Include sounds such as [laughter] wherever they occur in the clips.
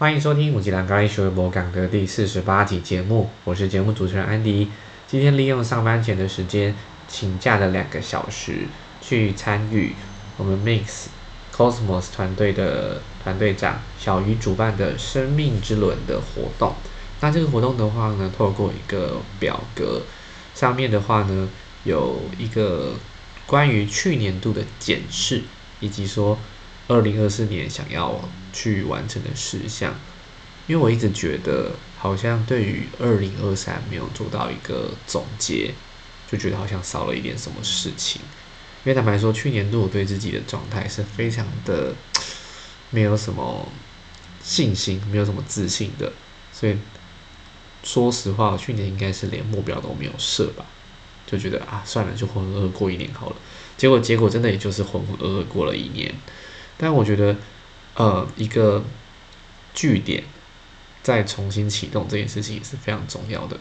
欢迎收听五级兰高一学博港的第四十八集节目，我是节目主持人安迪。今天利用上班前的时间，请假了两个小时，去参与我们 Mix Cosmos 团队的团队长小鱼主办的生命之轮的活动。那这个活动的话呢，透过一个表格，上面的话呢，有一个关于去年度的检视，以及说。二零二四年想要去完成的事项，因为我一直觉得好像对于二零二三没有做到一个总结，就觉得好像少了一点什么事情。因为坦白说，去年度我对自己的状态是非常的没有什么信心，没有什么自信的，所以说实话，去年应该是连目标都没有设吧，就觉得啊，算了，就浑浑噩噩过一年好了。结果结果真的也就是浑浑噩噩过了一年。但我觉得，呃，一个据点再重新启动这件事情也是非常重要的。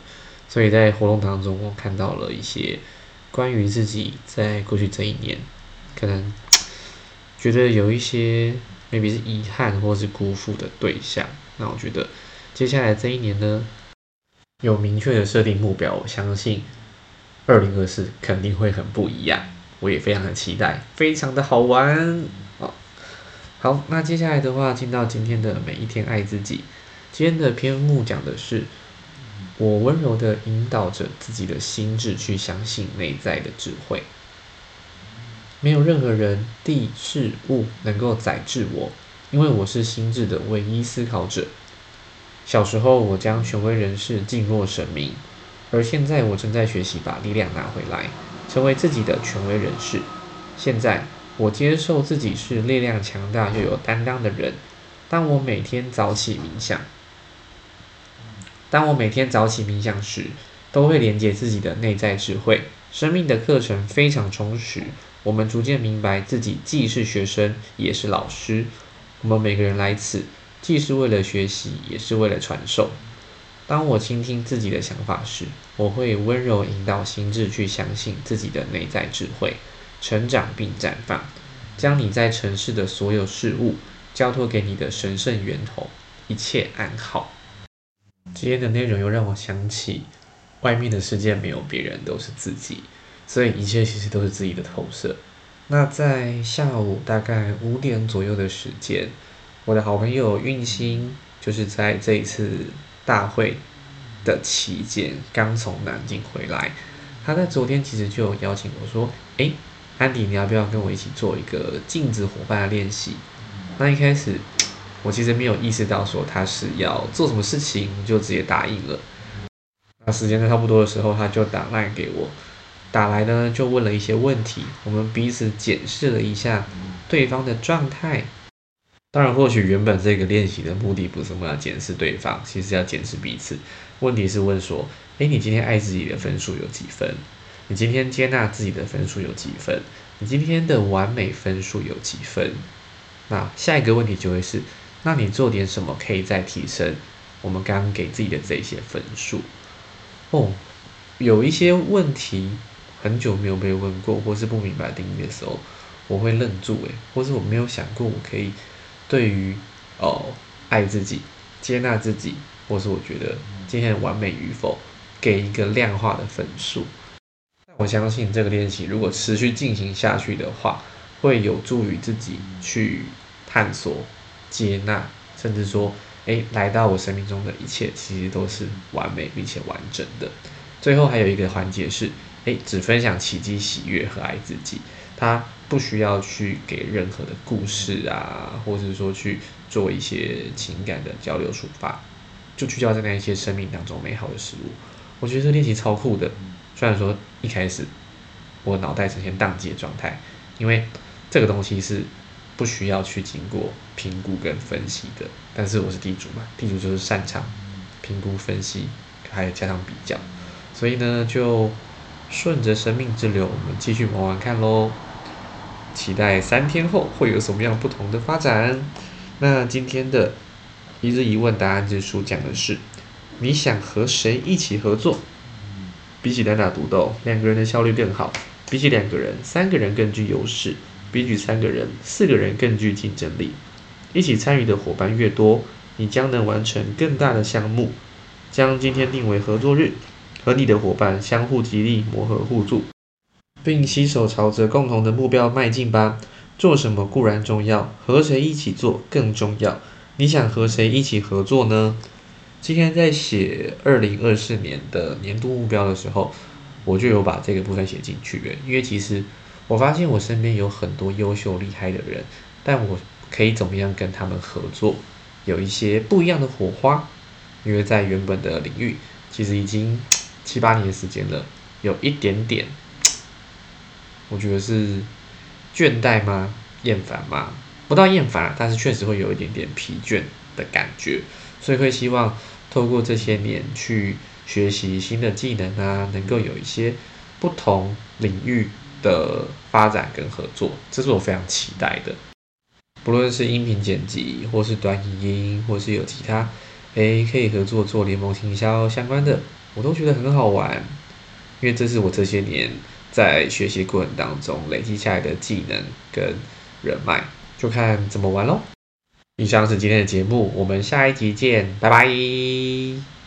所以在活动当中，我看到了一些关于自己在过去这一年可能觉得有一些 maybe 是遗憾或是辜负的对象。那我觉得接下来这一年呢，有明确的设定目标，我相信二零二四肯定会很不一样。我也非常的期待，非常的好玩。好，那接下来的话，进到今天的每一天爱自己。今天的篇目讲的是，我温柔的引导着自己的心智去相信内在的智慧。没有任何人、地、事物能够宰制我，因为我是心智的唯一思考者。小时候，我将权威人士敬若神明，而现在我正在学习把力量拿回来，成为自己的权威人士。现在。我接受自己是力量强大又有担当的人。当我每天早起冥想，当我每天早起冥想时，都会连接自己的内在智慧。生命的课程非常充实，我们逐渐明白自己既是学生也是老师。我们每个人来此，既是为了学习，也是为了传授。当我倾听自己的想法时，我会温柔引导心智去相信自己的内在智慧。成长并绽放，将你在城市的所有事物交托给你的神圣源头，一切安好。今天的内容又让我想起，外面的世界没有别人，都是自己，所以一切其实都是自己的投射。那在下午大概五点左右的时间，我的好朋友运星就是在这一次大会的期间刚从南京回来，他在昨天其实就有邀请我说，诶。安迪，你要不要跟我一起做一个镜子伙伴的练习？那一开始 [tsk] 我其实没有意识到说他是要做什么事情，就直接答应了。那时间差不多的时候，他就打来给我，打来呢就问了一些问题，我们彼此检视了一下对方的状态。当然，或许原本这个练习的目的不是为了检视对方，其实要检视彼此。问题是问说，诶，你今天爱自己的分数有几分？你今天接纳自己的分数有几分？你今天的完美分数有几分？那下一个问题就会是：那你做点什么可以再提升我们刚刚给自己的这些分数？哦，有一些问题很久没有被问过，或是不明白定义的时候，我会愣住诶，或是我没有想过我可以对于哦爱自己、接纳自己，或是我觉得今天完美与否，给一个量化的分数。我相信这个练习如果持续进行下去的话，会有助于自己去探索、接纳，甚至说，诶，来到我生命中的一切其实都是完美并且完整的。最后还有一个环节是，诶，只分享奇迹、喜悦和爱自己，他不需要去给任何的故事啊，或者说去做一些情感的交流抒发，就聚焦在那一些生命当中美好的事物。我觉得这练习超酷的。虽然说一开始我脑袋呈现宕机的状态，因为这个东西是不需要去经过评估跟分析的，但是我是地主嘛，地主就是擅长评估分析，还有加上比较，所以呢就顺着生命之流，我们继续玩玩看喽。期待三天后会有什么样不同的发展。那今天的一日一问答案之书讲的是：你想和谁一起合作？比起单打独斗，两个人的效率更好；比起两个人，三个人更具优势；比起三个人，四个人更具竞争力。一起参与的伙伴越多，你将能完成更大的项目。将今天定为合作日，和你的伙伴相互激励、磨合互助，并携手朝着共同的目标迈进吧。做什么固然重要，和谁一起做更重要。你想和谁一起合作呢？今天在写二零二四年的年度目标的时候，我就有把这个部分写进去了。因为其实我发现我身边有很多优秀厉害的人，但我可以怎么样跟他们合作，有一些不一样的火花。因为在原本的领域，其实已经七八年时间了，有一点点，我觉得是倦怠吗？厌烦吗？不到厌烦，但是确实会有一点点疲倦的感觉，所以会希望透过这些年去学习新的技能啊，能够有一些不同领域的发展跟合作，这是我非常期待的。不论是音频剪辑，或是短影音，或是有其他，诶，可以合作做联盟行销相关的，我都觉得很好玩，因为这是我这些年在学习过程当中累积下来的技能跟人脉。就看怎么玩喽。以上是今天的节目，我们下一集见，拜拜。